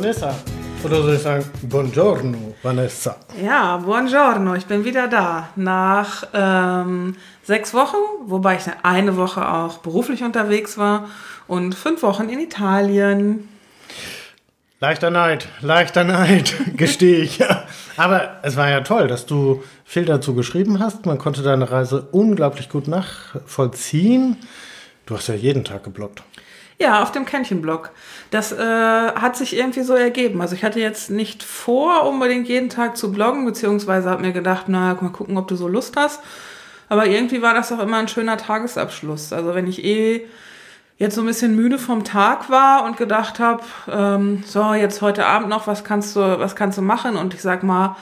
Vanessa. Oder soll ich sagen, Buongiorno, Vanessa. Ja, buongiorno, ich bin wieder da. Nach ähm, sechs Wochen, wobei ich eine Woche auch beruflich unterwegs war und fünf Wochen in Italien. Leichter Neid, leichter Neid, gestehe ich. Aber es war ja toll, dass du viel dazu geschrieben hast. Man konnte deine Reise unglaublich gut nachvollziehen. Du hast ja jeden Tag geblockt. Ja, auf dem Kännchen-Blog. Das äh, hat sich irgendwie so ergeben. Also ich hatte jetzt nicht vor, unbedingt jeden Tag zu bloggen, beziehungsweise habe mir gedacht, na, mal gucken, ob du so Lust hast. Aber irgendwie war das auch immer ein schöner Tagesabschluss. Also wenn ich eh jetzt so ein bisschen müde vom Tag war und gedacht habe, ähm, so jetzt heute Abend noch, was kannst du, was kannst du machen? Und ich sag mal,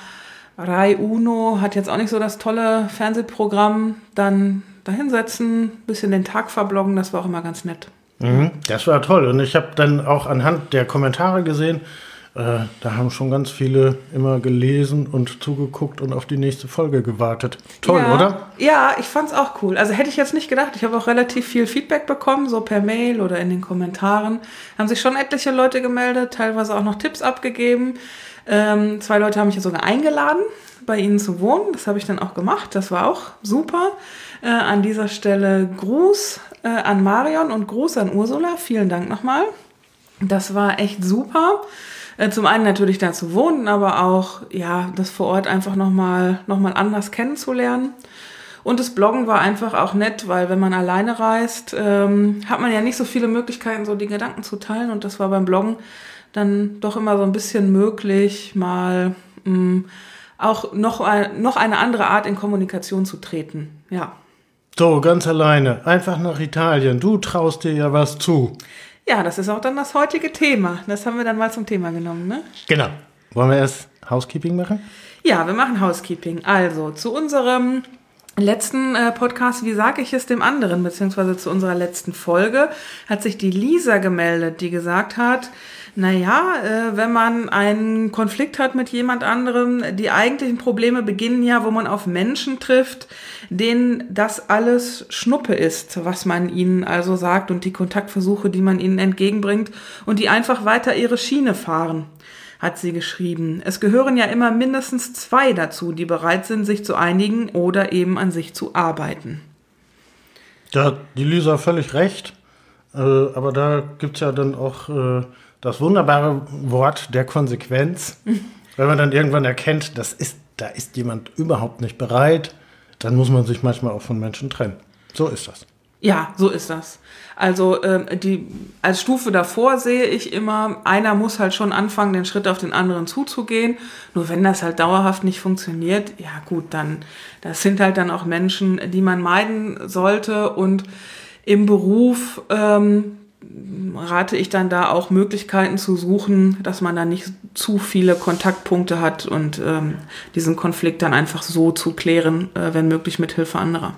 Rai Uno hat jetzt auch nicht so das tolle Fernsehprogramm, dann dahinsetzen, bisschen den Tag verbloggen, das war auch immer ganz nett. Mhm, das war toll. Und ich habe dann auch anhand der Kommentare gesehen, äh, da haben schon ganz viele immer gelesen und zugeguckt und auf die nächste Folge gewartet. Toll, ja, oder? Ja, ich fand's auch cool. Also hätte ich jetzt nicht gedacht. Ich habe auch relativ viel Feedback bekommen, so per Mail oder in den Kommentaren. Haben sich schon etliche Leute gemeldet, teilweise auch noch Tipps abgegeben. Ähm, zwei Leute haben mich sogar eingeladen, bei ihnen zu wohnen. Das habe ich dann auch gemacht. Das war auch super. Äh, an dieser Stelle Gruß äh, an Marion und Gruß an Ursula. Vielen Dank nochmal. Das war echt super. Äh, zum einen natürlich da zu wohnen, aber auch ja, das vor Ort einfach nochmal noch mal anders kennenzulernen. Und das Bloggen war einfach auch nett, weil wenn man alleine reist, ähm, hat man ja nicht so viele Möglichkeiten, so die Gedanken zu teilen. Und das war beim Bloggen dann doch immer so ein bisschen möglich, mal mh, mm, auch noch, noch eine andere Art in Kommunikation zu treten. Ja. So, ganz alleine, einfach nach Italien. Du traust dir ja was zu. Ja, das ist auch dann das heutige Thema. Das haben wir dann mal zum Thema genommen, ne? Genau. Wollen wir erst Housekeeping machen? Ja, wir machen Housekeeping. Also, zu unserem letzten äh, Podcast, wie sage ich es dem anderen, beziehungsweise zu unserer letzten Folge, hat sich die Lisa gemeldet, die gesagt hat, naja, äh, wenn man einen Konflikt hat mit jemand anderem, die eigentlichen Probleme beginnen ja, wo man auf Menschen trifft, denen das alles Schnuppe ist, was man ihnen also sagt und die Kontaktversuche, die man ihnen entgegenbringt und die einfach weiter ihre Schiene fahren hat sie geschrieben. Es gehören ja immer mindestens zwei dazu, die bereit sind, sich zu einigen oder eben an sich zu arbeiten. Da hat die Lisa völlig recht. Äh, aber da gibt es ja dann auch äh, das wunderbare Wort der Konsequenz. Wenn man dann irgendwann erkennt, das ist, da ist jemand überhaupt nicht bereit, dann muss man sich manchmal auch von Menschen trennen. So ist das. Ja, so ist das. Also ähm, die, als Stufe davor sehe ich immer, einer muss halt schon anfangen, den Schritt auf den anderen zuzugehen. Nur wenn das halt dauerhaft nicht funktioniert, ja gut, dann das sind halt dann auch Menschen, die man meiden sollte. Und im Beruf ähm, rate ich dann da auch Möglichkeiten zu suchen, dass man da nicht zu viele Kontaktpunkte hat und ähm, diesen Konflikt dann einfach so zu klären, äh, wenn möglich mit Hilfe anderer.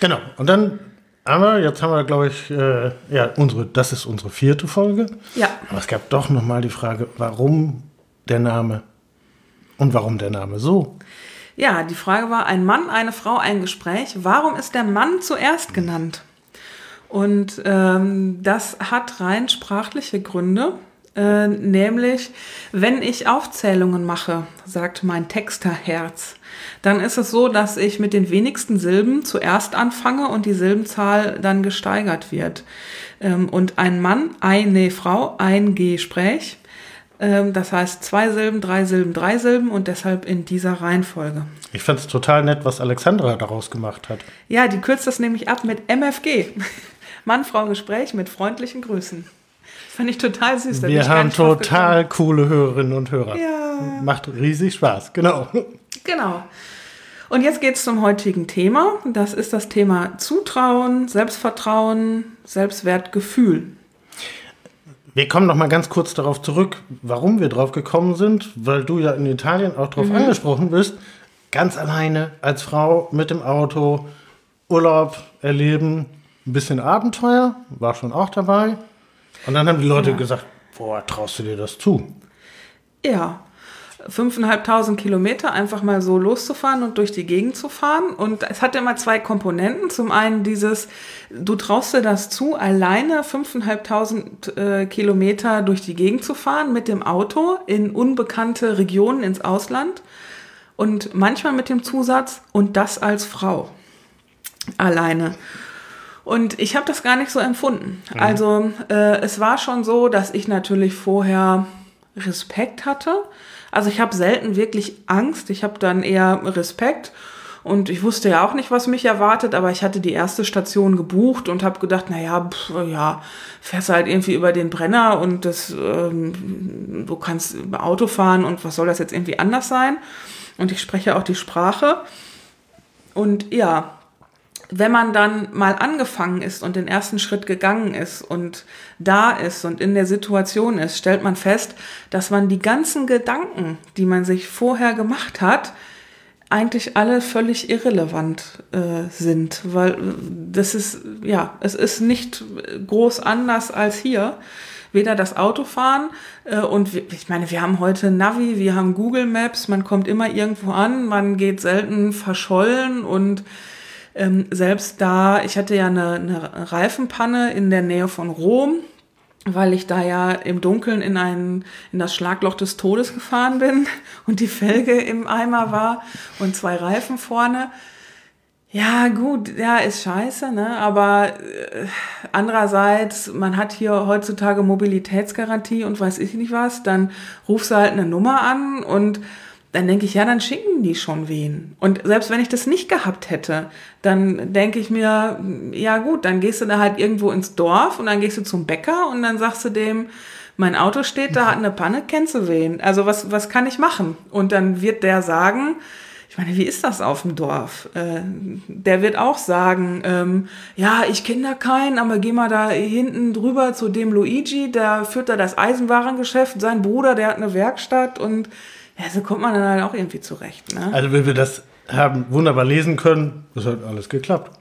Genau. Und dann haben wir, jetzt haben wir, glaube ich, äh, ja, unsere, das ist unsere vierte Folge. Ja. Aber es gab doch nochmal die Frage, warum der Name und warum der Name so? Ja, die Frage war, ein Mann, eine Frau, ein Gespräch. Warum ist der Mann zuerst genannt? Und ähm, das hat rein sprachliche Gründe. Äh, nämlich, wenn ich Aufzählungen mache, sagt mein Texterherz, dann ist es so, dass ich mit den wenigsten Silben zuerst anfange und die Silbenzahl dann gesteigert wird. Ähm, und ein Mann, eine Frau, ein Gespräch. Ähm, das heißt zwei Silben, drei Silben, drei Silben und deshalb in dieser Reihenfolge. Ich fand es total nett, was Alexandra daraus gemacht hat. Ja, die kürzt das nämlich ab mit MFG. Mann-Frau-Gespräch mit freundlichen Grüßen. Das fand ich total süß. Wir haben total coole Hörerinnen und Hörer. Ja. Macht riesig Spaß, genau. Genau. Und jetzt geht es zum heutigen Thema. Das ist das Thema Zutrauen, Selbstvertrauen, Selbstwertgefühl. Wir kommen noch mal ganz kurz darauf zurück, warum wir drauf gekommen sind, weil du ja in Italien auch darauf mhm. angesprochen bist. Ganz alleine als Frau mit dem Auto, Urlaub erleben, ein bisschen Abenteuer, war schon auch dabei. Und dann haben die Leute ja. gesagt, boah, traust du dir das zu? Ja, 5.500 Kilometer einfach mal so loszufahren und durch die Gegend zu fahren. Und es hatte immer zwei Komponenten. Zum einen dieses, du traust dir das zu, alleine 5.500 äh, Kilometer durch die Gegend zu fahren mit dem Auto in unbekannte Regionen ins Ausland. Und manchmal mit dem Zusatz, und das als Frau. Alleine. Und ich habe das gar nicht so empfunden. Mhm. Also äh, es war schon so, dass ich natürlich vorher Respekt hatte. Also ich habe selten wirklich Angst. Ich habe dann eher Respekt. Und ich wusste ja auch nicht, was mich erwartet, aber ich hatte die erste Station gebucht und habe gedacht, naja, pff, ja, fährst halt irgendwie über den Brenner und das, ähm, du kannst Auto fahren und was soll das jetzt irgendwie anders sein? Und ich spreche auch die Sprache. Und ja, wenn man dann mal angefangen ist und den ersten Schritt gegangen ist und da ist und in der Situation ist, stellt man fest, dass man die ganzen Gedanken, die man sich vorher gemacht hat, eigentlich alle völlig irrelevant äh, sind, weil äh, das ist, ja, es ist nicht groß anders als hier. Weder das Autofahren äh, und wir, ich meine, wir haben heute Navi, wir haben Google Maps, man kommt immer irgendwo an, man geht selten verschollen und ähm, selbst da, ich hatte ja eine, eine Reifenpanne in der Nähe von Rom, weil ich da ja im Dunkeln in, ein, in das Schlagloch des Todes gefahren bin und die Felge im Eimer war und zwei Reifen vorne. Ja, gut, ja, ist scheiße, ne? Aber äh, andererseits, man hat hier heutzutage Mobilitätsgarantie und weiß ich nicht was, dann rufst du halt eine Nummer an und dann denke ich, ja, dann schicken die schon wen. Und selbst wenn ich das nicht gehabt hätte, dann denke ich mir, ja gut, dann gehst du da halt irgendwo ins Dorf und dann gehst du zum Bäcker und dann sagst du dem, mein Auto steht da, hat eine Panne, kennst du wen? Also was, was kann ich machen? Und dann wird der sagen, ich meine, wie ist das auf dem Dorf? Äh, der wird auch sagen, ähm, ja, ich kenne da keinen, aber geh mal da hinten drüber zu dem Luigi, der führt da das Eisenwarengeschäft, sein Bruder, der hat eine Werkstatt und ja, so kommt man dann halt auch irgendwie zurecht. Ne? Also, wenn wir das haben wunderbar lesen können, das hat alles geklappt.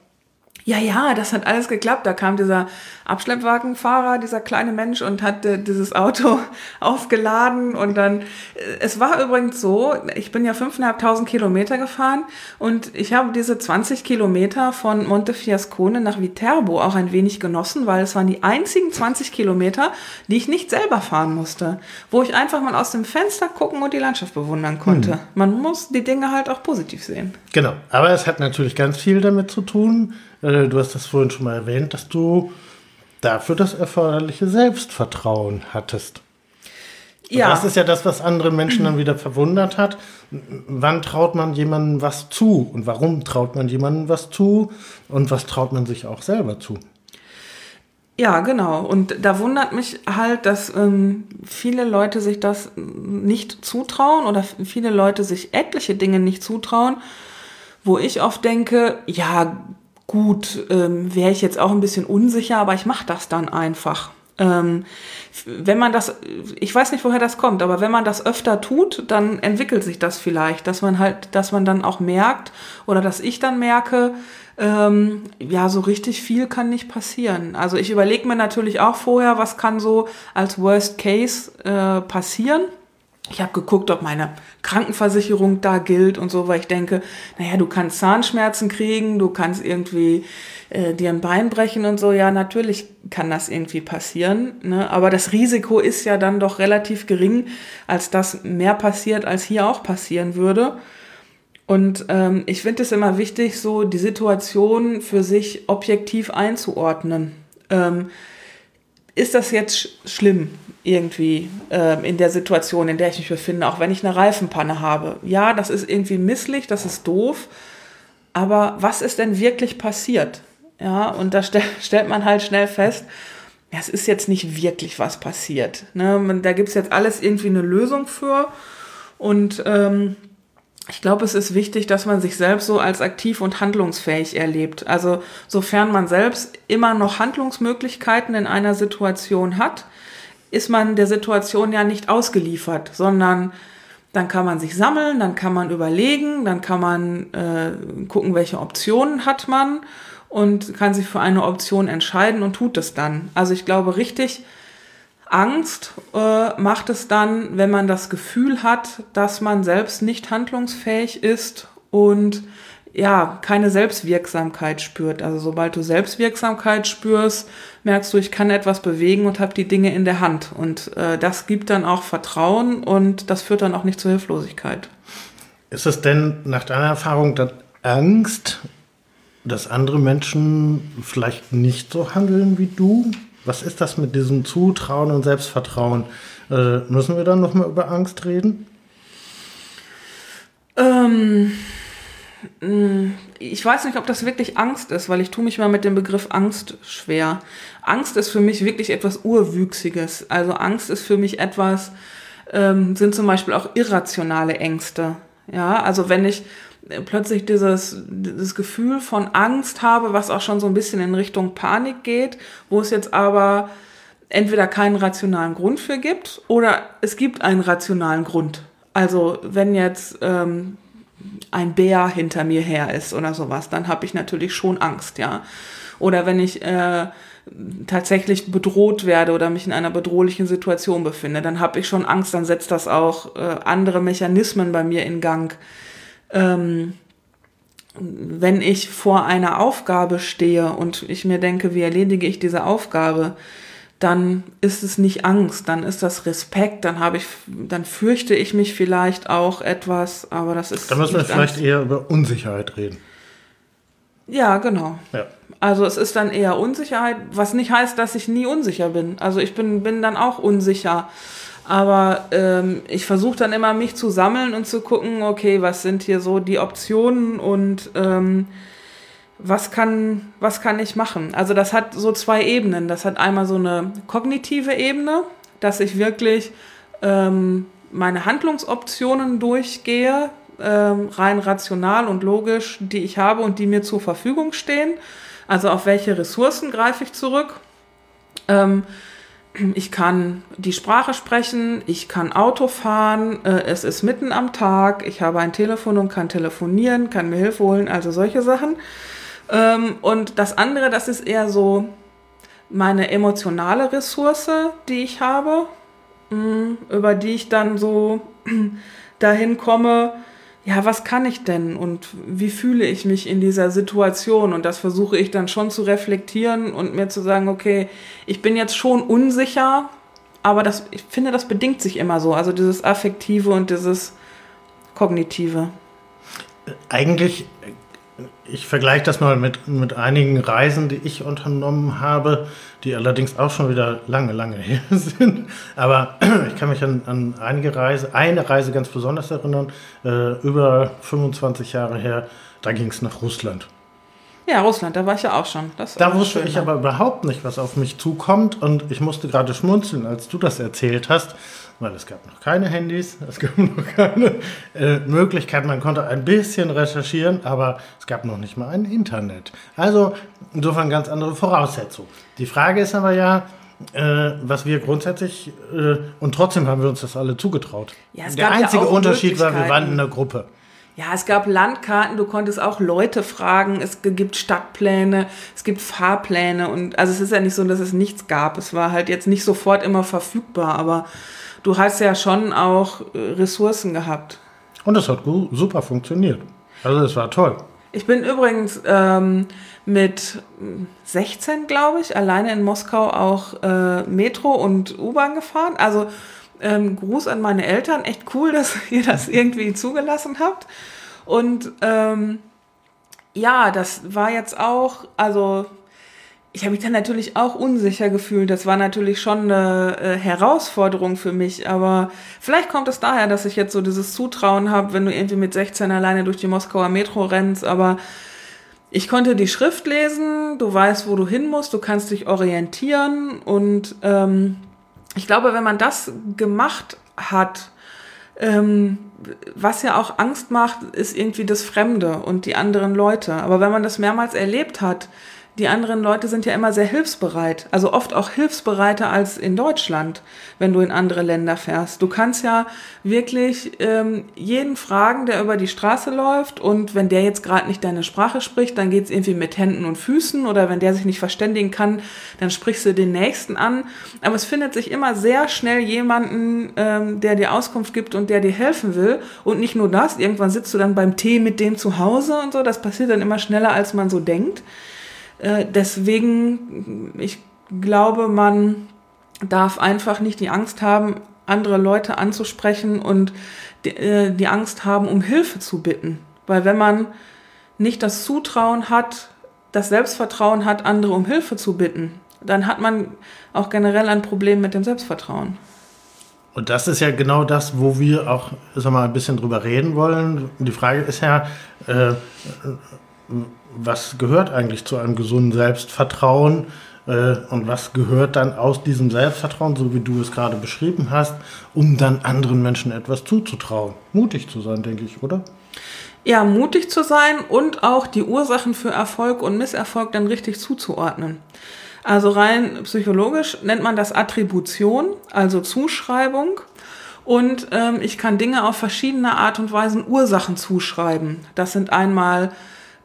Ja, ja, das hat alles geklappt. Da kam dieser Abschleppwagenfahrer, dieser kleine Mensch und hat äh, dieses Auto aufgeladen und dann, äh, es war übrigens so, ich bin ja 5.500 Kilometer gefahren und ich habe diese 20 Kilometer von Montefiascone nach Viterbo auch ein wenig genossen, weil es waren die einzigen 20 Kilometer, die ich nicht selber fahren musste, wo ich einfach mal aus dem Fenster gucken und die Landschaft bewundern konnte. Hm. Man muss die Dinge halt auch positiv sehen. Genau, aber es hat natürlich ganz viel damit zu tun, äh, du hast das vorhin schon mal erwähnt, dass du dafür das erforderliche Selbstvertrauen hattest. Und ja. Das ist ja das, was andere Menschen dann wieder verwundert hat. Wann traut man jemandem was zu? Und warum traut man jemandem was zu? Und was traut man sich auch selber zu? Ja, genau. Und da wundert mich halt, dass ähm, viele Leute sich das nicht zutrauen oder viele Leute sich etliche Dinge nicht zutrauen, wo ich oft denke, ja, gut, ähm, wäre ich jetzt auch ein bisschen unsicher, aber ich mache das dann einfach. Ähm, wenn man das, ich weiß nicht, woher das kommt, aber wenn man das öfter tut, dann entwickelt sich das vielleicht, dass man halt, dass man dann auch merkt oder dass ich dann merke, ähm, ja, so richtig viel kann nicht passieren. Also ich überlege mir natürlich auch vorher, was kann so als Worst Case äh, passieren. Ich habe geguckt, ob meine Krankenversicherung da gilt und so, weil ich denke, naja, du kannst Zahnschmerzen kriegen, du kannst irgendwie äh, dir ein Bein brechen und so. Ja, natürlich kann das irgendwie passieren. Ne? Aber das Risiko ist ja dann doch relativ gering, als dass mehr passiert, als hier auch passieren würde. Und ähm, ich finde es immer wichtig, so die Situation für sich objektiv einzuordnen. Ähm, ist das jetzt sch schlimm? Irgendwie äh, in der Situation, in der ich mich befinde, auch wenn ich eine Reifenpanne habe. Ja, das ist irgendwie misslich, das ist doof, aber was ist denn wirklich passiert? Ja, und da st stellt man halt schnell fest, es ist jetzt nicht wirklich was passiert. Ne? Da gibt es jetzt alles irgendwie eine Lösung für und ähm, ich glaube, es ist wichtig, dass man sich selbst so als aktiv und handlungsfähig erlebt. Also sofern man selbst immer noch Handlungsmöglichkeiten in einer Situation hat, ist man der Situation ja nicht ausgeliefert, sondern dann kann man sich sammeln, dann kann man überlegen, dann kann man äh, gucken, welche Optionen hat man und kann sich für eine Option entscheiden und tut es dann. Also ich glaube, richtig Angst äh, macht es dann, wenn man das Gefühl hat, dass man selbst nicht handlungsfähig ist und ja, keine Selbstwirksamkeit spürt. Also sobald du Selbstwirksamkeit spürst, merkst du, ich kann etwas bewegen und habe die Dinge in der Hand. Und äh, das gibt dann auch Vertrauen und das führt dann auch nicht zur Hilflosigkeit. Ist es denn nach deiner Erfahrung dass Angst, dass andere Menschen vielleicht nicht so handeln wie du? Was ist das mit diesem Zutrauen und Selbstvertrauen? Äh, müssen wir dann nochmal über Angst reden? Ähm hm, ich weiß nicht, ob das wirklich Angst ist, weil ich tue mich mal mit dem Begriff Angst schwer. Angst ist für mich wirklich etwas Urwüchsiges. Also Angst ist für mich etwas, ähm, sind zum Beispiel auch irrationale Ängste. Ja, also wenn ich plötzlich dieses, dieses Gefühl von Angst habe, was auch schon so ein bisschen in Richtung Panik geht, wo es jetzt aber entweder keinen rationalen Grund für gibt oder es gibt einen rationalen Grund. Also wenn jetzt ähm, ein Bär hinter mir her ist oder sowas, dann habe ich natürlich schon Angst, ja. Oder wenn ich äh, tatsächlich bedroht werde oder mich in einer bedrohlichen Situation befinde, dann habe ich schon Angst, dann setzt das auch äh, andere Mechanismen bei mir in Gang. Ähm, wenn ich vor einer Aufgabe stehe und ich mir denke, wie erledige ich diese Aufgabe, dann ist es nicht Angst, dann ist das Respekt, dann habe ich, dann fürchte ich mich vielleicht auch etwas, aber das ist. Da müssen wir vielleicht Angst. eher über Unsicherheit reden. Ja, genau. Ja. Also es ist dann eher Unsicherheit, was nicht heißt, dass ich nie unsicher bin. Also ich bin, bin dann auch unsicher. Aber ähm, ich versuche dann immer, mich zu sammeln und zu gucken, okay, was sind hier so die Optionen und ähm, was kann, was kann ich machen? Also das hat so zwei Ebenen. Das hat einmal so eine kognitive Ebene, dass ich wirklich ähm, meine Handlungsoptionen durchgehe, ähm, rein rational und logisch, die ich habe und die mir zur Verfügung stehen. Also auf welche Ressourcen greife ich zurück? Ähm, ich kann die Sprache sprechen, ich kann Auto fahren, äh, es ist mitten am Tag, ich habe ein Telefon und kann telefonieren, kann mir Hilfe holen, also solche Sachen. Ähm, und das andere, das ist eher so meine emotionale Ressource, die ich habe, mh, mm, über die ich dann so dahin komme, ja, was kann ich denn und wie fühle ich mich in dieser Situation? Und das versuche ich dann schon zu reflektieren und mir zu sagen, okay, ich bin jetzt schon unsicher, aber das, ich finde, das bedingt sich immer so. Also dieses Affektive und dieses Kognitive. Eigentlich ich vergleiche das mal mit, mit einigen Reisen, die ich unternommen habe, die allerdings auch schon wieder lange, lange her sind. Aber ich kann mich an, an einige Reise, eine Reise ganz besonders erinnern, äh, über 25 Jahre her, da ging es nach Russland. Ja, Russland, da war ich ja auch schon. da wusste ich aber überhaupt nicht, was auf mich zukommt. Und ich musste gerade schmunzeln, als du das erzählt hast, weil es gab noch keine Handys, es gab noch keine äh, Möglichkeit, man konnte ein bisschen recherchieren, aber es gab noch nicht mal ein Internet. Also insofern ganz andere Voraussetzungen. Die Frage ist aber ja, äh, was wir grundsätzlich, äh, und trotzdem haben wir uns das alle zugetraut. Ja, Der einzige ja Unterschied war, wir waren in einer Gruppe. Ja, es gab Landkarten, du konntest auch Leute fragen, es gibt Stadtpläne, es gibt Fahrpläne und also es ist ja nicht so, dass es nichts gab. Es war halt jetzt nicht sofort immer verfügbar, aber du hast ja schon auch äh, Ressourcen gehabt. Und das hat super funktioniert. Also das war toll. Ich bin übrigens ähm, mit 16, glaube ich, alleine in Moskau auch äh, Metro und U-Bahn gefahren. Also ähm, Gruß an meine Eltern. Echt cool, dass ihr das irgendwie zugelassen habt. Und ähm, ja, das war jetzt auch, also ich habe mich dann natürlich auch unsicher gefühlt. Das war natürlich schon eine äh, Herausforderung für mich. Aber vielleicht kommt es daher, dass ich jetzt so dieses Zutrauen habe, wenn du irgendwie mit 16 alleine durch die Moskauer Metro rennst. Aber ich konnte die Schrift lesen, du weißt, wo du hin musst, du kannst dich orientieren. Und ähm, ich glaube, wenn man das gemacht hat, ähm, was ja auch Angst macht, ist irgendwie das Fremde und die anderen Leute. Aber wenn man das mehrmals erlebt hat, die anderen Leute sind ja immer sehr hilfsbereit. Also oft auch hilfsbereiter als in Deutschland, wenn du in andere Länder fährst. Du kannst ja wirklich ähm, jeden fragen, der über die Straße läuft. Und wenn der jetzt gerade nicht deine Sprache spricht, dann geht's irgendwie mit Händen und Füßen. Oder wenn der sich nicht verständigen kann, dann sprichst du den Nächsten an. Aber es findet sich immer sehr schnell jemanden, ähm, der dir Auskunft gibt und der dir helfen will. Und nicht nur das, irgendwann sitzt du dann beim Tee mit dem zu Hause und so. Das passiert dann immer schneller, als man so denkt. Äh, deswegen, ich glaube, man darf einfach nicht die Angst haben, andere Leute anzusprechen und die, äh, die Angst haben, um Hilfe zu bitten. Weil wenn man nicht das Zutrauen hat, das Selbstvertrauen hat, andere um Hilfe zu bitten, dann hat man auch generell ein Problem mit dem Selbstvertrauen. Und das ist ja genau das, wo wir auch sag mal, ein bisschen drüber reden wollen. Die Frage ist ja, äh, was gehört eigentlich zu einem gesunden Selbstvertrauen äh, und was gehört dann aus diesem Selbstvertrauen, so wie du es gerade beschrieben hast, um dann anderen Menschen etwas zuzutrauen. Mutig zu sein, denke ich, oder? Ja, mutig zu sein und auch die Ursachen für Erfolg und Misserfolg dann richtig zuzuordnen. Also rein psychologisch nennt man das Attribution, also Zuschreibung. Und ähm, ich kann Dinge auf verschiedene Art und Weisen Ursachen zuschreiben. Das sind einmal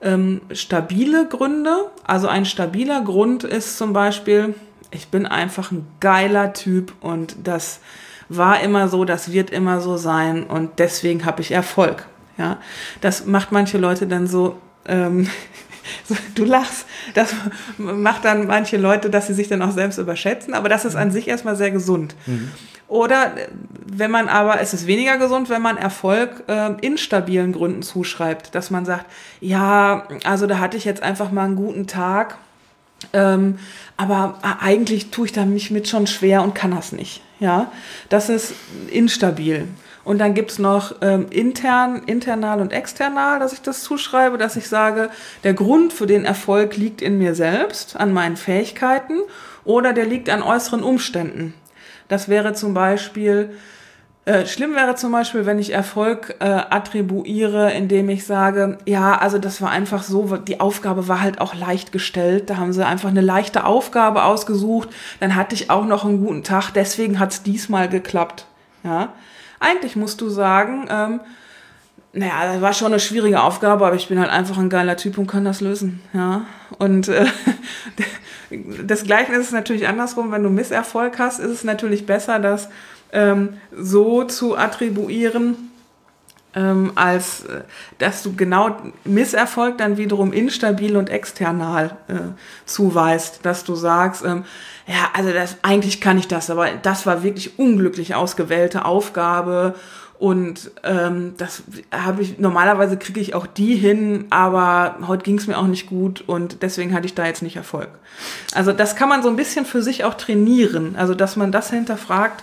ähm, stabile Gründe. Also ein stabiler Grund ist zum Beispiel, ich bin einfach ein geiler Typ und das war immer so, das wird immer so sein und deswegen habe ich Erfolg. Ja, das macht manche Leute dann so. Ähm, du lachst, das macht dann manche Leute, dass sie sich dann auch selbst überschätzen, aber das ist an sich erstmal sehr gesund. Mhm. Oder wenn man aber, es ist weniger gesund, wenn man Erfolg äh, instabilen Gründen zuschreibt, dass man sagt, ja, also da hatte ich jetzt einfach mal einen guten Tag, ähm, aber eigentlich tue ich da mich mit schon schwer und kann das nicht. Ja, das ist instabil. Und dann gibt's noch ähm, intern, internal und external, dass ich das zuschreibe, dass ich sage, der Grund für den Erfolg liegt in mir selbst, an meinen Fähigkeiten oder der liegt an äußeren Umständen. Das wäre zum Beispiel, äh, schlimm wäre zum Beispiel, wenn ich Erfolg äh, attribuiere, indem ich sage, ja, also das war einfach so, die Aufgabe war halt auch leicht gestellt. Da haben sie einfach eine leichte Aufgabe ausgesucht. Dann hatte ich auch noch einen guten Tag, deswegen hat es diesmal geklappt. Ja, eigentlich musst du sagen, ähm, naja, das war schon eine schwierige Aufgabe, aber ich bin halt einfach ein geiler Typ und kann das lösen. Ja. Und äh, das Gleiche ist es natürlich andersrum, wenn du Misserfolg hast, ist es natürlich besser, das ähm, so zu attribuieren, ähm, als äh, dass du genau Misserfolg dann wiederum instabil und external äh, zuweist, dass du sagst, ähm, ja, also das, eigentlich kann ich das, aber das war wirklich unglücklich ausgewählte Aufgabe und ähm, das habe ich, normalerweise kriege ich auch die hin, aber heute ging es mir auch nicht gut und deswegen hatte ich da jetzt nicht Erfolg. Also das kann man so ein bisschen für sich auch trainieren. Also dass man das hinterfragt,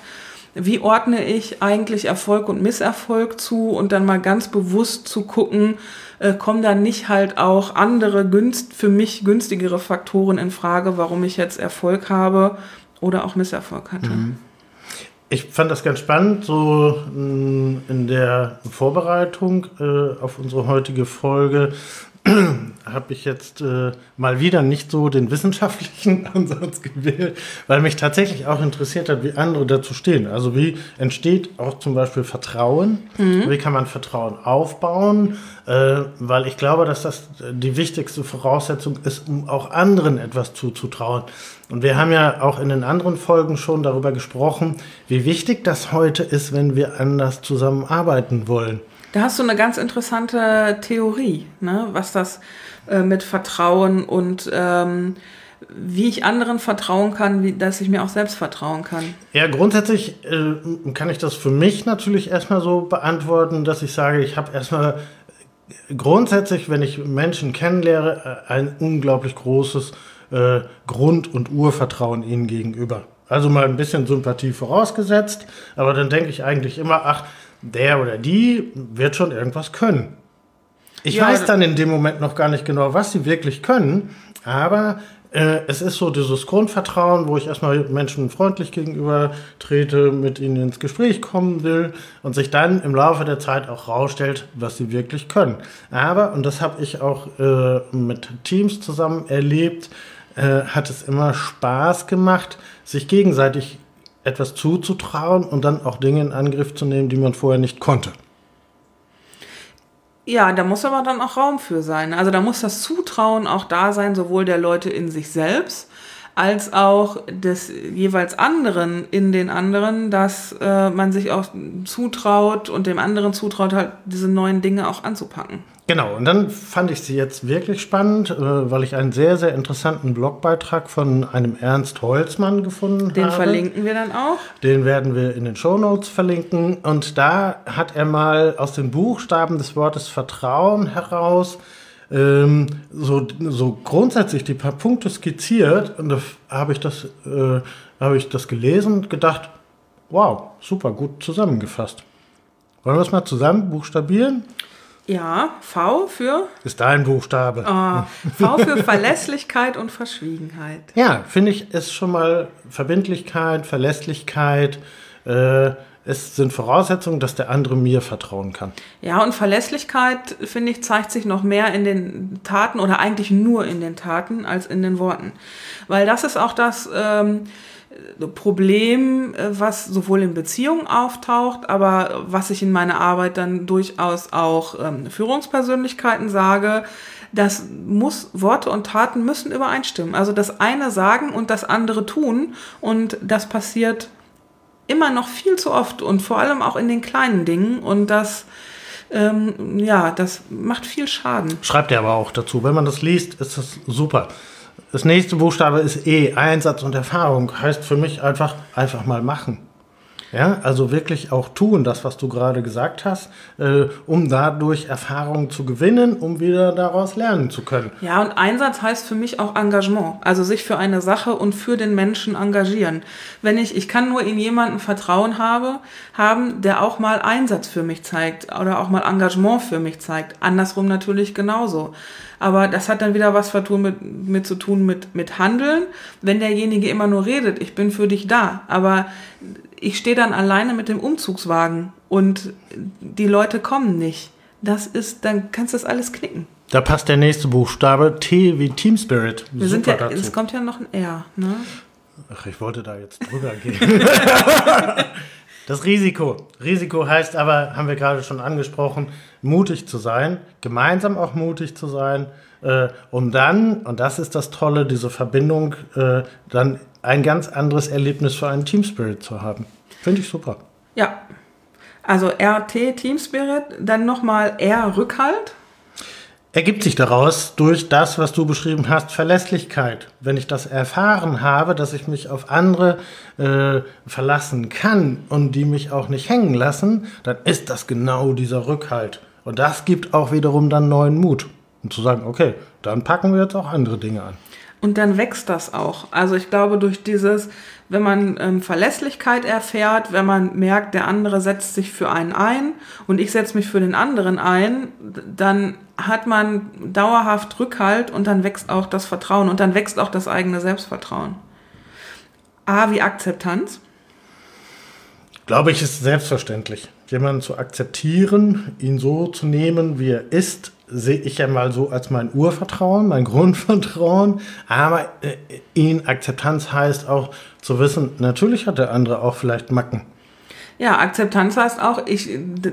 wie ordne ich eigentlich Erfolg und Misserfolg zu und dann mal ganz bewusst zu gucken, äh, kommen da nicht halt auch andere günst, für mich günstigere Faktoren in Frage, warum ich jetzt Erfolg habe oder auch Misserfolg hatte. Mhm. Ich fand das ganz spannend, so mm, in der Vorbereitung äh, auf unsere heutige Folge habe ich jetzt äh, mal wieder nicht so den wissenschaftlichen Ansatz gewählt, weil mich tatsächlich auch interessiert hat, wie andere dazu stehen. Also wie entsteht auch zum Beispiel Vertrauen? Mhm. Wie kann man Vertrauen aufbauen? Äh, weil ich glaube, dass das die wichtigste Voraussetzung ist, um auch anderen etwas zuzutrauen. Und wir haben ja auch in den anderen Folgen schon darüber gesprochen, wie wichtig das heute ist, wenn wir anders zusammenarbeiten wollen. Da hast du eine ganz interessante Theorie, ne? was das äh, mit Vertrauen und ähm, wie ich anderen vertrauen kann, wie, dass ich mir auch selbst vertrauen kann. Ja, grundsätzlich äh, kann ich das für mich natürlich erstmal so beantworten, dass ich sage, ich habe erstmal grundsätzlich, wenn ich Menschen kennenlehre, äh, ein unglaublich großes äh, Grund- und Urvertrauen ihnen gegenüber. Also mal ein bisschen Sympathie vorausgesetzt, aber dann denke ich eigentlich immer, ach, der oder die wird schon irgendwas können. Ich ja, weiß dann in dem Moment noch gar nicht genau, was sie wirklich können, Aber äh, es ist so dieses Grundvertrauen, wo ich erstmal Menschen freundlich gegenüber trete, mit ihnen ins Gespräch kommen will und sich dann im Laufe der Zeit auch rausstellt, was sie wirklich können. Aber, und das habe ich auch äh, mit Teams zusammen erlebt, äh, hat es immer Spaß gemacht, sich gegenseitig etwas zuzutrauen und dann auch Dinge in Angriff zu nehmen, die man vorher nicht konnte. Ja, da muss aber dann auch Raum für sein. Also da muss das Zutrauen auch da sein, sowohl der Leute in sich selbst als auch des jeweils anderen in den anderen, dass äh, man sich auch zutraut und dem anderen zutraut, halt diese neuen Dinge auch anzupacken. Genau, und dann fand ich sie jetzt wirklich spannend, äh, weil ich einen sehr, sehr interessanten Blogbeitrag von einem Ernst Holzmann gefunden Den habe. Den verlinken wir dann auch. Den werden wir in den Show Notes verlinken. Und da hat er mal aus den Buchstaben des Wortes Vertrauen heraus ähm, so, so grundsätzlich die paar Punkte skizziert. Und da habe ich, das, äh, hab ich das gelesen und gedacht, wow, super, gut zusammengefasst. Wollen wir es mal zusammen buchstabieren? Ja, V für? Ist dein Buchstabe. Oh, v für Verlässlichkeit und Verschwiegenheit. Ja, finde ich, ist schon mal Verbindlichkeit, Verlässlichkeit. Äh, es sind Voraussetzungen, dass der andere mir vertrauen kann. Ja, und Verlässlichkeit, finde ich, zeigt sich noch mehr in den Taten oder eigentlich nur in den Taten als in den Worten. Weil das ist auch das. Ähm, Problem, äh, was sowohl in Beziehungen auftaucht, aber was ich in meiner Arbeit dann durchaus auch ähm, Führungspersönlichkeiten sage, das muss, Worte und Taten müssen übereinstimmen. Also das eine sagen und das andere tun und das passiert immer noch viel zu oft und vor allem auch in den kleinen Dingen und das ähm, ja, das macht viel Schaden. Schreibt er aber auch dazu. Wenn man das liest, ist das super. Das nächste Buchstabe ist E, Einsatz und Erfahrung. Heißt für mich einfach, einfach mal machen. Ja, also wirklich auch tun, das, was du gerade gesagt hast, äh, um dadurch Erfahrungen zu gewinnen, um wieder daraus lernen zu können. Ja, und Einsatz heißt für mich auch Engagement. Also sich für eine Sache und für den Menschen engagieren. Wenn ich, ich kann nur in jemanden Vertrauen habe, haben, der auch mal Einsatz für mich zeigt oder auch mal Engagement für mich zeigt. Andersrum natürlich genauso. Aber das hat dann wieder was mit, mit zu tun mit, mit Handeln. Wenn derjenige immer nur redet, ich bin für dich da. Aber ich stehe dann alleine mit dem Umzugswagen und die Leute kommen nicht. Das ist, dann kannst du das alles knicken. Da passt der nächste Buchstabe T wie Team Spirit. Wir sind ja, dazu. es kommt ja noch ein R, ne? Ach, ich wollte da jetzt drüber gehen. das Risiko. Risiko heißt aber, haben wir gerade schon angesprochen, mutig zu sein, gemeinsam auch mutig zu sein, äh, um dann, und das ist das Tolle, diese Verbindung, äh, dann ein ganz anderes Erlebnis für einen Team Spirit zu haben. Finde ich super. Ja. Also RT Team Spirit, dann nochmal R Rückhalt. Ergibt sich daraus durch das, was du beschrieben hast, Verlässlichkeit. Wenn ich das erfahren habe, dass ich mich auf andere äh, verlassen kann und die mich auch nicht hängen lassen, dann ist das genau dieser Rückhalt. Und das gibt auch wiederum dann neuen Mut. Und zu sagen, okay, dann packen wir jetzt auch andere Dinge an. Und dann wächst das auch. Also ich glaube, durch dieses, wenn man ähm, Verlässlichkeit erfährt, wenn man merkt, der andere setzt sich für einen ein und ich setze mich für den anderen ein, dann hat man dauerhaft Rückhalt und dann wächst auch das Vertrauen und dann wächst auch das eigene Selbstvertrauen. A wie Akzeptanz. Glaube ich, ist selbstverständlich. Jemanden zu akzeptieren, ihn so zu nehmen, wie er ist, sehe ich ja mal so als mein Urvertrauen, mein Grundvertrauen. Aber äh, ihn Akzeptanz heißt auch zu wissen, natürlich hat der andere auch vielleicht Macken. Ja, Akzeptanz heißt auch, ich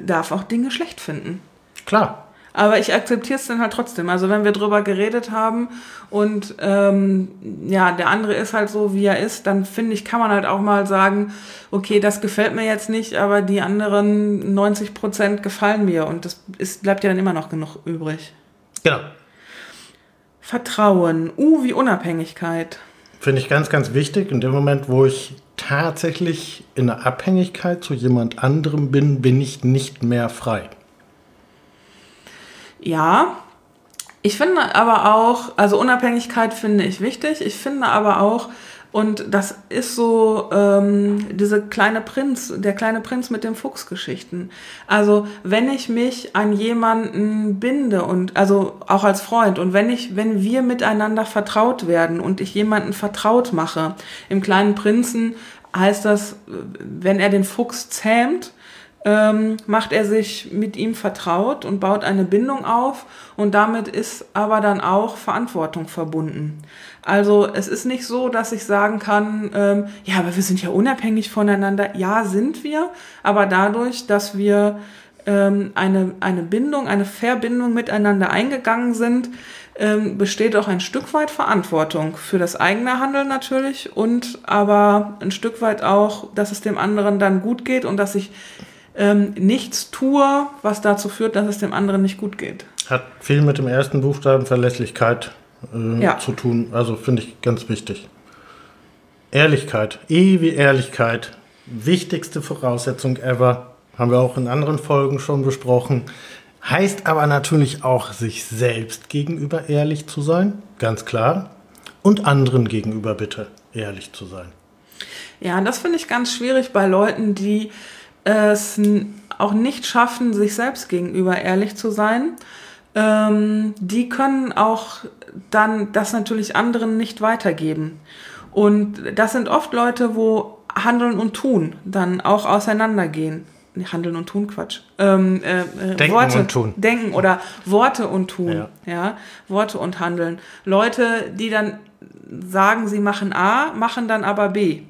darf auch Dinge schlecht finden. Klar. Aber ich akzeptiere es dann halt trotzdem. Also wenn wir drüber geredet haben und ähm, ja, der andere ist halt so, wie er ist, dann finde ich, kann man halt auch mal sagen, okay, das gefällt mir jetzt nicht, aber die anderen 90 Prozent gefallen mir und das ist, bleibt ja dann immer noch genug übrig. Genau. Vertrauen. U wie Unabhängigkeit. Finde ich ganz, ganz wichtig. In dem Moment, wo ich tatsächlich in der Abhängigkeit zu jemand anderem bin, bin ich nicht mehr frei. Ja, ich finde aber auch, also Unabhängigkeit finde ich wichtig. Ich finde aber auch, Und das ist so ähm, diese kleine Prinz, der kleine Prinz mit den Fuchsgeschichten. Also wenn ich mich an jemanden binde und also auch als Freund und wenn ich, wenn wir miteinander vertraut werden und ich jemanden vertraut mache, im kleinen Prinzen heißt das, wenn er den Fuchs zähmt, ähm, macht er sich mit ihm vertraut und baut eine Bindung auf und damit ist aber dann auch Verantwortung verbunden. Also es ist nicht so, dass ich sagen kann, ähm, ja, aber wir sind ja unabhängig voneinander. Ja, sind wir, aber dadurch, dass wir ähm, eine, eine Bindung, eine Verbindung miteinander eingegangen sind, ähm, besteht auch ein Stück weit Verantwortung für das eigene Handeln natürlich und aber ein Stück weit auch, dass es dem anderen dann gut geht und dass ich ähm, nichts tue, was dazu führt, dass es dem anderen nicht gut geht. Hat viel mit dem ersten Buchstaben Verlässlichkeit äh, ja. zu tun. Also finde ich ganz wichtig. Ehrlichkeit. E wie Ehrlichkeit. Wichtigste Voraussetzung ever. Haben wir auch in anderen Folgen schon besprochen. Heißt aber natürlich auch, sich selbst gegenüber ehrlich zu sein. Ganz klar. Und anderen gegenüber bitte ehrlich zu sein. Ja, das finde ich ganz schwierig bei Leuten, die es auch nicht schaffen, sich selbst gegenüber ehrlich zu sein. Ähm, die können auch dann das natürlich anderen nicht weitergeben. Und das sind oft Leute, wo Handeln und Tun dann auch auseinandergehen. Handeln und Tun, Quatsch. Ähm, äh, Denken Worte, und Tun. Denken oder Worte und Tun. Ja. ja. Worte und Handeln. Leute, die dann sagen, sie machen A, machen dann aber B.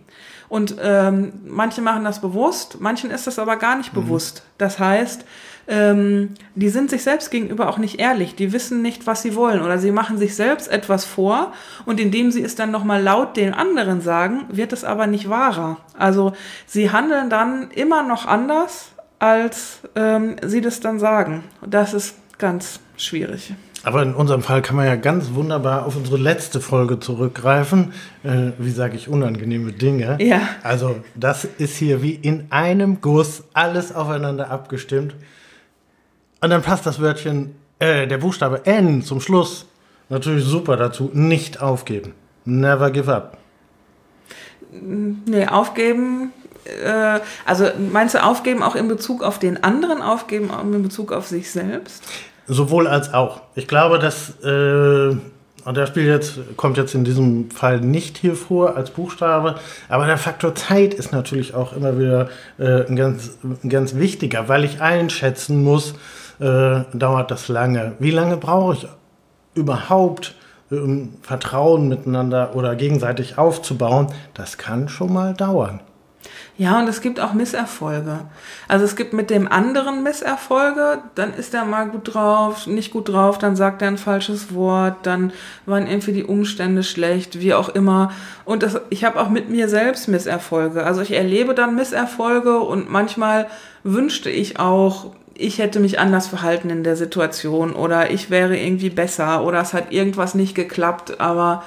Und ähm, manche machen das bewusst, manchen ist das aber gar nicht mhm. bewusst. Das heißt, ähm, die sind sich selbst gegenüber auch nicht ehrlich. Die wissen nicht, was sie wollen oder sie machen sich selbst etwas vor und indem sie es dann nochmal laut den anderen sagen, wird es aber nicht wahrer. Also sie handeln dann immer noch anders, als ähm, sie das dann sagen. Das ist ganz schwierig. Aber in unserem Fall kann man ja ganz wunderbar auf unsere letzte Folge zurückgreifen. Äh, wie sage ich, unangenehme Dinge. Ja. Also das ist hier wie in einem Guss alles aufeinander abgestimmt. Und dann passt das Wörtchen, äh, der Buchstabe N zum Schluss natürlich super dazu. Nicht aufgeben. Never give up. Nee, aufgeben. Äh, also meinst du aufgeben auch in Bezug auf den anderen, aufgeben auch in Bezug auf sich selbst? Sowohl als auch. Ich glaube, dass, äh, und der Spiel jetzt, kommt jetzt in diesem Fall nicht hier vor als Buchstabe, aber der Faktor Zeit ist natürlich auch immer wieder äh, ein, ganz, ein ganz wichtiger, weil ich einschätzen muss, äh, dauert das lange. Wie lange brauche ich überhaupt, um Vertrauen miteinander oder gegenseitig aufzubauen? Das kann schon mal dauern. Ja, und es gibt auch Misserfolge. Also es gibt mit dem anderen Misserfolge, dann ist er mal gut drauf, nicht gut drauf, dann sagt er ein falsches Wort, dann waren irgendwie die Umstände schlecht, wie auch immer. Und das, ich habe auch mit mir selbst Misserfolge. Also ich erlebe dann Misserfolge und manchmal wünschte ich auch, ich hätte mich anders verhalten in der Situation oder ich wäre irgendwie besser oder es hat irgendwas nicht geklappt, aber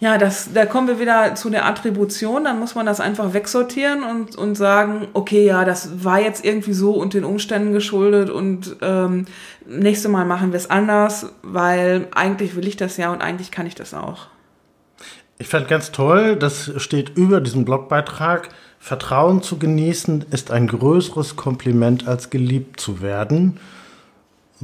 ja, das, da kommen wir wieder zu der Attribution, dann muss man das einfach wegsortieren und, und sagen, okay, ja, das war jetzt irgendwie so und den Umständen geschuldet und ähm, nächstes Mal machen wir es anders, weil eigentlich will ich das ja und eigentlich kann ich das auch. Ich fand ganz toll, das steht über diesem Blogbeitrag, Vertrauen zu genießen ist ein größeres Kompliment als geliebt zu werden.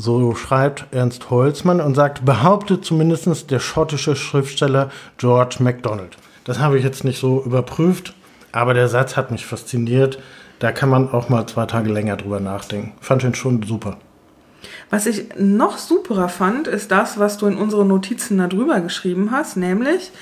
So schreibt Ernst Holzmann und sagt, behauptet zumindest der schottische Schriftsteller George MacDonald. Das habe ich jetzt nicht so überprüft, aber der Satz hat mich fasziniert. Da kann man auch mal zwei Tage länger drüber nachdenken. Fand ihn schon super. Was ich noch superer fand, ist das, was du in unsere Notizen da drüber geschrieben hast, nämlich,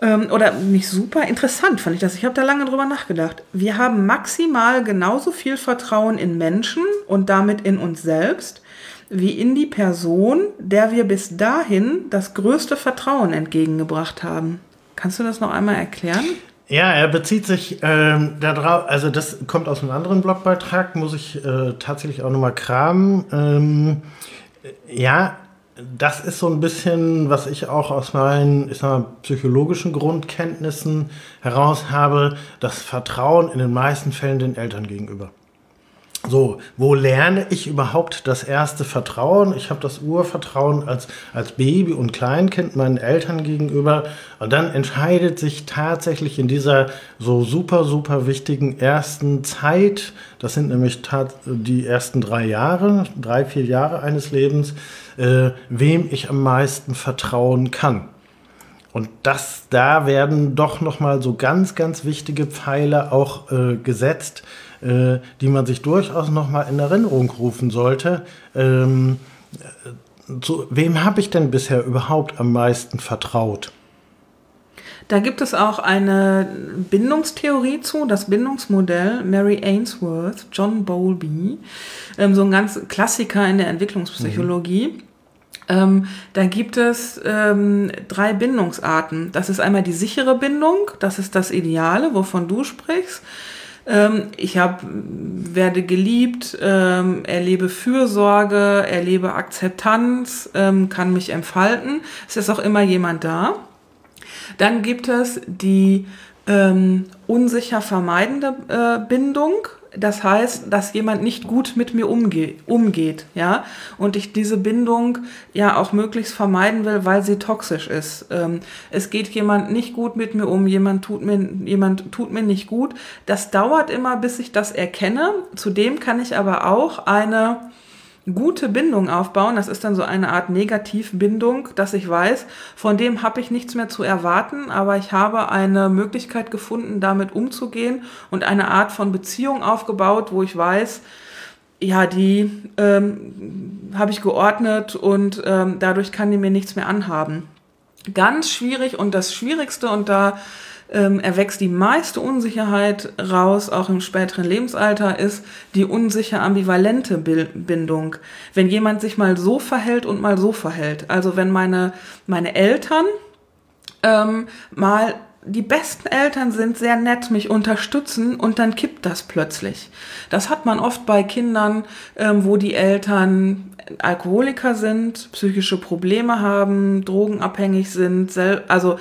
ähm, oder nicht super, interessant fand ich das. Ich habe da lange drüber nachgedacht. Wir haben maximal genauso viel Vertrauen in Menschen und damit in uns selbst, wie in die Person, der wir bis dahin das größte Vertrauen entgegengebracht haben. Kannst du das noch einmal erklären? Ja, er bezieht sich ähm, darauf, also das kommt aus einem anderen Blogbeitrag, muss ich äh, tatsächlich auch nochmal kramen. Ähm, ja, das ist so ein bisschen, was ich auch aus meinen ich sag mal, psychologischen Grundkenntnissen heraus habe, das Vertrauen in den meisten Fällen den Eltern gegenüber. So, wo lerne ich überhaupt das erste Vertrauen? Ich habe das Urvertrauen als, als Baby und Kleinkind meinen Eltern gegenüber. Und dann entscheidet sich tatsächlich in dieser so super, super wichtigen ersten Zeit, das sind nämlich die ersten drei Jahre, drei, vier Jahre eines Lebens, äh, wem ich am meisten vertrauen kann. Und das, da werden doch nochmal so ganz, ganz wichtige Pfeile auch äh, gesetzt, äh, die man sich durchaus nochmal in Erinnerung rufen sollte. Ähm, zu wem habe ich denn bisher überhaupt am meisten vertraut? Da gibt es auch eine Bindungstheorie zu, das Bindungsmodell Mary Ainsworth, John Bowlby, ähm, so ein ganz Klassiker in der Entwicklungspsychologie. Mhm. Ähm, da gibt es ähm, drei Bindungsarten. Das ist einmal die sichere Bindung, das ist das Ideale, wovon du sprichst. Ähm, ich hab, werde geliebt, ähm, erlebe Fürsorge, erlebe Akzeptanz, ähm, kann mich entfalten. Es ist auch immer jemand da. Dann gibt es die ähm, unsicher vermeidende äh, Bindung. Das heißt, dass jemand nicht gut mit mir umge umgeht, ja, und ich diese Bindung ja auch möglichst vermeiden will, weil sie toxisch ist. Ähm, es geht jemand nicht gut mit mir um, jemand tut mir, jemand tut mir nicht gut. Das dauert immer, bis ich das erkenne. Zudem kann ich aber auch eine gute Bindung aufbauen. Das ist dann so eine Art Negativbindung, dass ich weiß, von dem habe ich nichts mehr zu erwarten, aber ich habe eine Möglichkeit gefunden, damit umzugehen und eine Art von Beziehung aufgebaut, wo ich weiß, ja, die ähm, habe ich geordnet und ähm, dadurch kann die mir nichts mehr anhaben. Ganz schwierig und das Schwierigste und da ähm, erwächst die meiste Unsicherheit raus, auch im späteren Lebensalter, ist die unsicher ambivalente Bindung. Wenn jemand sich mal so verhält und mal so verhält. Also wenn meine, meine Eltern ähm, mal die besten Eltern sind sehr nett, mich unterstützen und dann kippt das plötzlich. Das hat man oft bei Kindern, ähm, wo die Eltern Alkoholiker sind, psychische Probleme haben, drogenabhängig sind, also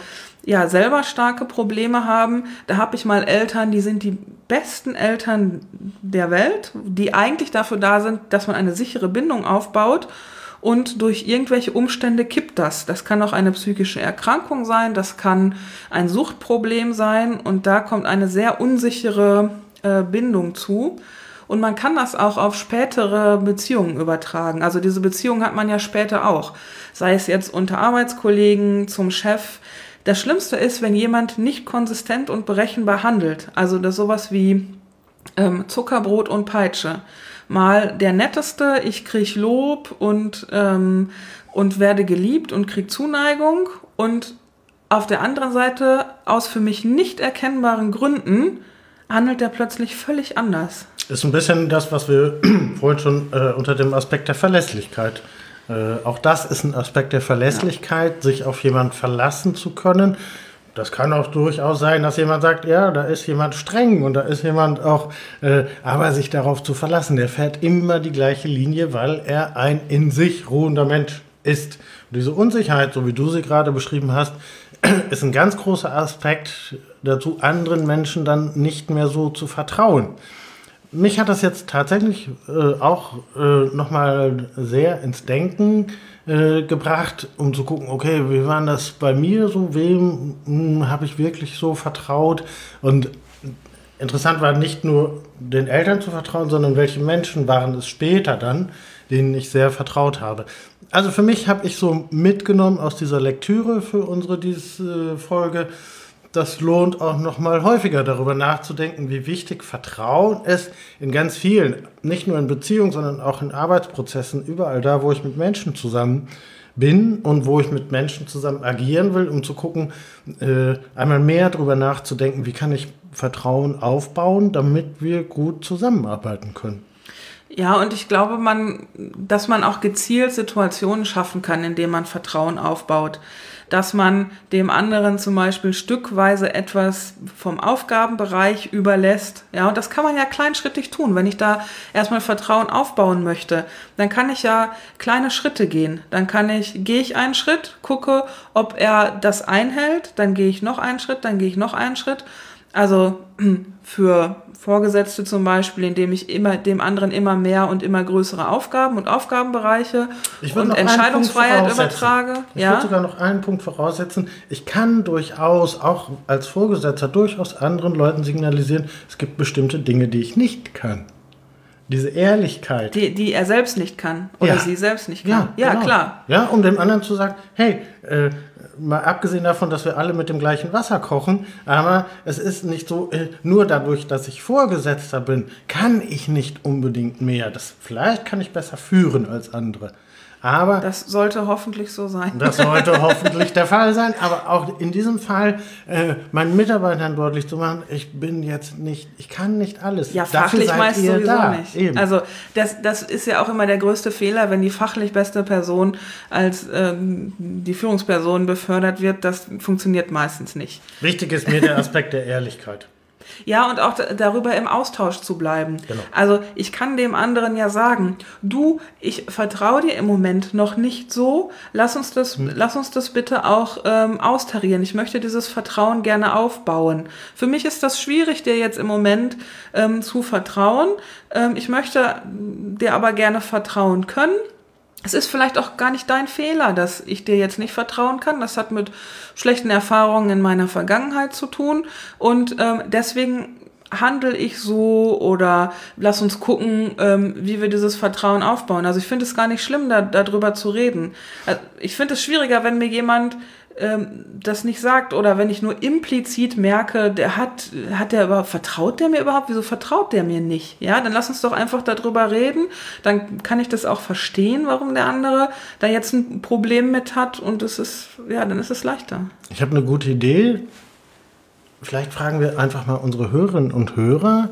ja selber starke Probleme haben. Da habe ich mal Eltern, die sind die besten Eltern der Welt, die eigentlich dafür da sind, dass man eine sichere Bindung aufbaut und durch irgendwelche Umstände kippt das. Das kann auch eine psychische Erkrankung sein, das kann ein Suchtproblem sein und da kommt eine sehr unsichere äh, Bindung zu. Und man kann das auch auf spätere Beziehungen übertragen. Also diese Beziehung hat man ja später auch. Sei es jetzt unter Arbeitskollegen, zum Chef, das Schlimmste ist, wenn jemand nicht konsistent und berechenbar handelt. Also das sowas wie ähm, Zuckerbrot und Peitsche. Mal der netteste, ich krieg Lob und, ähm, und werde geliebt und krieg Zuneigung. Und auf der anderen Seite, aus für mich nicht erkennbaren Gründen, handelt er plötzlich völlig anders. Ist ein bisschen das, was wir vorhin schon äh, unter dem Aspekt der Verlässlichkeit äh, auch das ist ein Aspekt der Verlässlichkeit, ja. sich auf jemanden verlassen zu können. Das kann auch durchaus sein, dass jemand sagt, ja, da ist jemand streng und da ist jemand auch, äh, aber sich darauf zu verlassen, der fährt immer die gleiche Linie, weil er ein in sich ruhender Mensch ist. Und diese Unsicherheit, so wie du sie gerade beschrieben hast, ist ein ganz großer Aspekt dazu, anderen Menschen dann nicht mehr so zu vertrauen mich hat das jetzt tatsächlich äh, auch äh, nochmal sehr ins Denken äh, gebracht, um zu gucken, okay, wie war das bei mir so, wem hm, habe ich wirklich so vertraut? Und interessant war nicht nur den Eltern zu vertrauen, sondern welche Menschen waren es später dann, denen ich sehr vertraut habe. Also für mich habe ich so mitgenommen aus dieser Lektüre für unsere diese äh, Folge, das lohnt auch noch mal häufiger darüber nachzudenken, wie wichtig Vertrauen ist in ganz vielen, nicht nur in Beziehungen, sondern auch in Arbeitsprozessen, überall da, wo ich mit Menschen zusammen bin und wo ich mit Menschen zusammen agieren will, um zu gucken, äh, einmal mehr darüber nachzudenken, wie kann ich Vertrauen aufbauen, damit wir gut zusammenarbeiten können. Ja, und ich glaube, man, dass man auch gezielt Situationen schaffen kann, in denen man Vertrauen aufbaut dass man dem anderen zum Beispiel stückweise etwas vom Aufgabenbereich überlässt. Ja, und das kann man ja kleinschrittig tun. Wenn ich da erstmal Vertrauen aufbauen möchte, dann kann ich ja kleine Schritte gehen. Dann kann ich, gehe ich einen Schritt, gucke, ob er das einhält, dann gehe ich noch einen Schritt, dann gehe ich noch einen Schritt. Also für Vorgesetzte zum Beispiel, indem ich immer dem anderen immer mehr und immer größere Aufgaben und Aufgabenbereiche und Entscheidungsfreiheit übertrage. Ich ja? würde sogar noch einen Punkt voraussetzen. Ich kann durchaus auch als Vorgesetzter durchaus anderen Leuten signalisieren, es gibt bestimmte Dinge, die ich nicht kann. Diese Ehrlichkeit. Die, die er selbst nicht kann oder ja. sie selbst nicht kann. Ja, ja genau. klar. Ja, um dem anderen zu sagen, hey, äh, mal abgesehen davon, dass wir alle mit dem gleichen Wasser kochen, aber es ist nicht so, äh, nur dadurch, dass ich Vorgesetzter bin, kann ich nicht unbedingt mehr. Das, vielleicht kann ich besser führen als andere. Aber das sollte hoffentlich so sein. Das sollte hoffentlich der Fall sein. Aber auch in diesem Fall äh, meinen Mitarbeitern deutlich zu machen, ich bin jetzt nicht, ich kann nicht alles. Ja, fachlich meist sowieso da. nicht. Eben. Also das, das ist ja auch immer der größte Fehler, wenn die fachlich beste Person als ähm, die Führungsperson befördert wird. Das funktioniert meistens nicht. Wichtig ist mir der Aspekt der Ehrlichkeit. Ja, und auch darüber im Austausch zu bleiben. Genau. Also ich kann dem anderen ja sagen, du, ich vertraue dir im Moment noch nicht so, lass uns das, hm. lass uns das bitte auch ähm, austarieren. Ich möchte dieses Vertrauen gerne aufbauen. Für mich ist das schwierig, dir jetzt im Moment ähm, zu vertrauen. Ähm, ich möchte dir aber gerne vertrauen können es ist vielleicht auch gar nicht dein Fehler, dass ich dir jetzt nicht vertrauen kann. Das hat mit schlechten Erfahrungen in meiner Vergangenheit zu tun. Und ähm, deswegen handle ich so oder lass uns gucken, ähm, wie wir dieses Vertrauen aufbauen. Also ich finde es gar nicht schlimm, da, darüber zu reden. Also ich finde es schwieriger, wenn mir jemand ähm, das nicht sagt oder wenn ich nur implizit merke, der hat, hat der überhaupt, vertraut der mir überhaupt? Wieso vertraut der mir nicht? Ja, dann lass uns doch einfach darüber reden. Dann kann ich das auch verstehen, warum der andere da jetzt ein Problem mit hat und es ist, ja, dann ist es leichter. Ich habe eine gute Idee. Vielleicht fragen wir einfach mal unsere Hörerinnen und Hörer,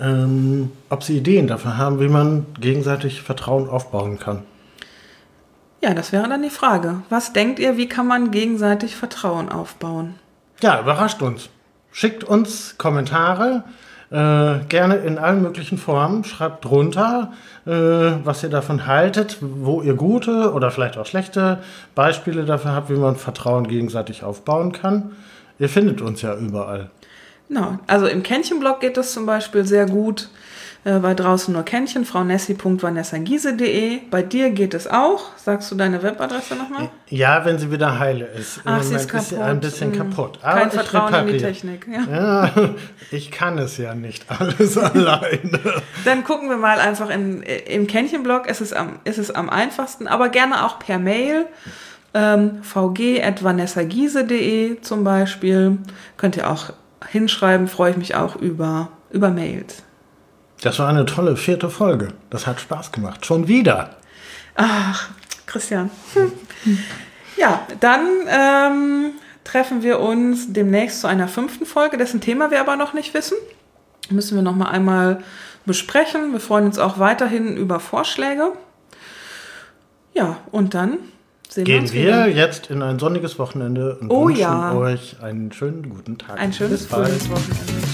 ähm, ob sie Ideen dafür haben, wie man gegenseitig Vertrauen aufbauen kann. Ja, das wäre dann die Frage. Was denkt ihr, wie kann man gegenseitig Vertrauen aufbauen? Ja, überrascht uns. Schickt uns Kommentare, äh, gerne in allen möglichen Formen. Schreibt drunter, äh, was ihr davon haltet, wo ihr gute oder vielleicht auch schlechte Beispiele dafür habt, wie man Vertrauen gegenseitig aufbauen kann. Ihr findet uns ja überall. Genau. Also im Kännchenblog geht das zum Beispiel sehr gut äh, bei draußen nur Kännchen, fraunessi.vanessagiese.de. Bei dir geht es auch. Sagst du deine Webadresse nochmal? Ja, wenn sie wieder heile ist. Ach, sie ist kaputt. Ist ein bisschen hm. kaputt. Aber Kein Vertrauen in die Technik. Ja. ja. ich kann es ja nicht alles alleine. Dann gucken wir mal einfach in, im Kännchen-Blog. Es ist, am, ist es am einfachsten, aber gerne auch per Mail. Ähm, vg.vanessagiese.de zum Beispiel. Könnt ihr auch hinschreiben, freue ich mich auch über, über Mails. Das war eine tolle vierte Folge. Das hat Spaß gemacht. Schon wieder. Ach, Christian. Hm. Ja, dann ähm, treffen wir uns demnächst zu einer fünften Folge, dessen Thema wir aber noch nicht wissen. Müssen wir noch mal einmal besprechen. Wir freuen uns auch weiterhin über Vorschläge. Ja, und dann sehen Gehen wir uns wir jetzt in ein sonniges Wochenende und oh, wünschen ja. euch einen schönen guten Tag. Ein schönes Wochenende. Tschüss.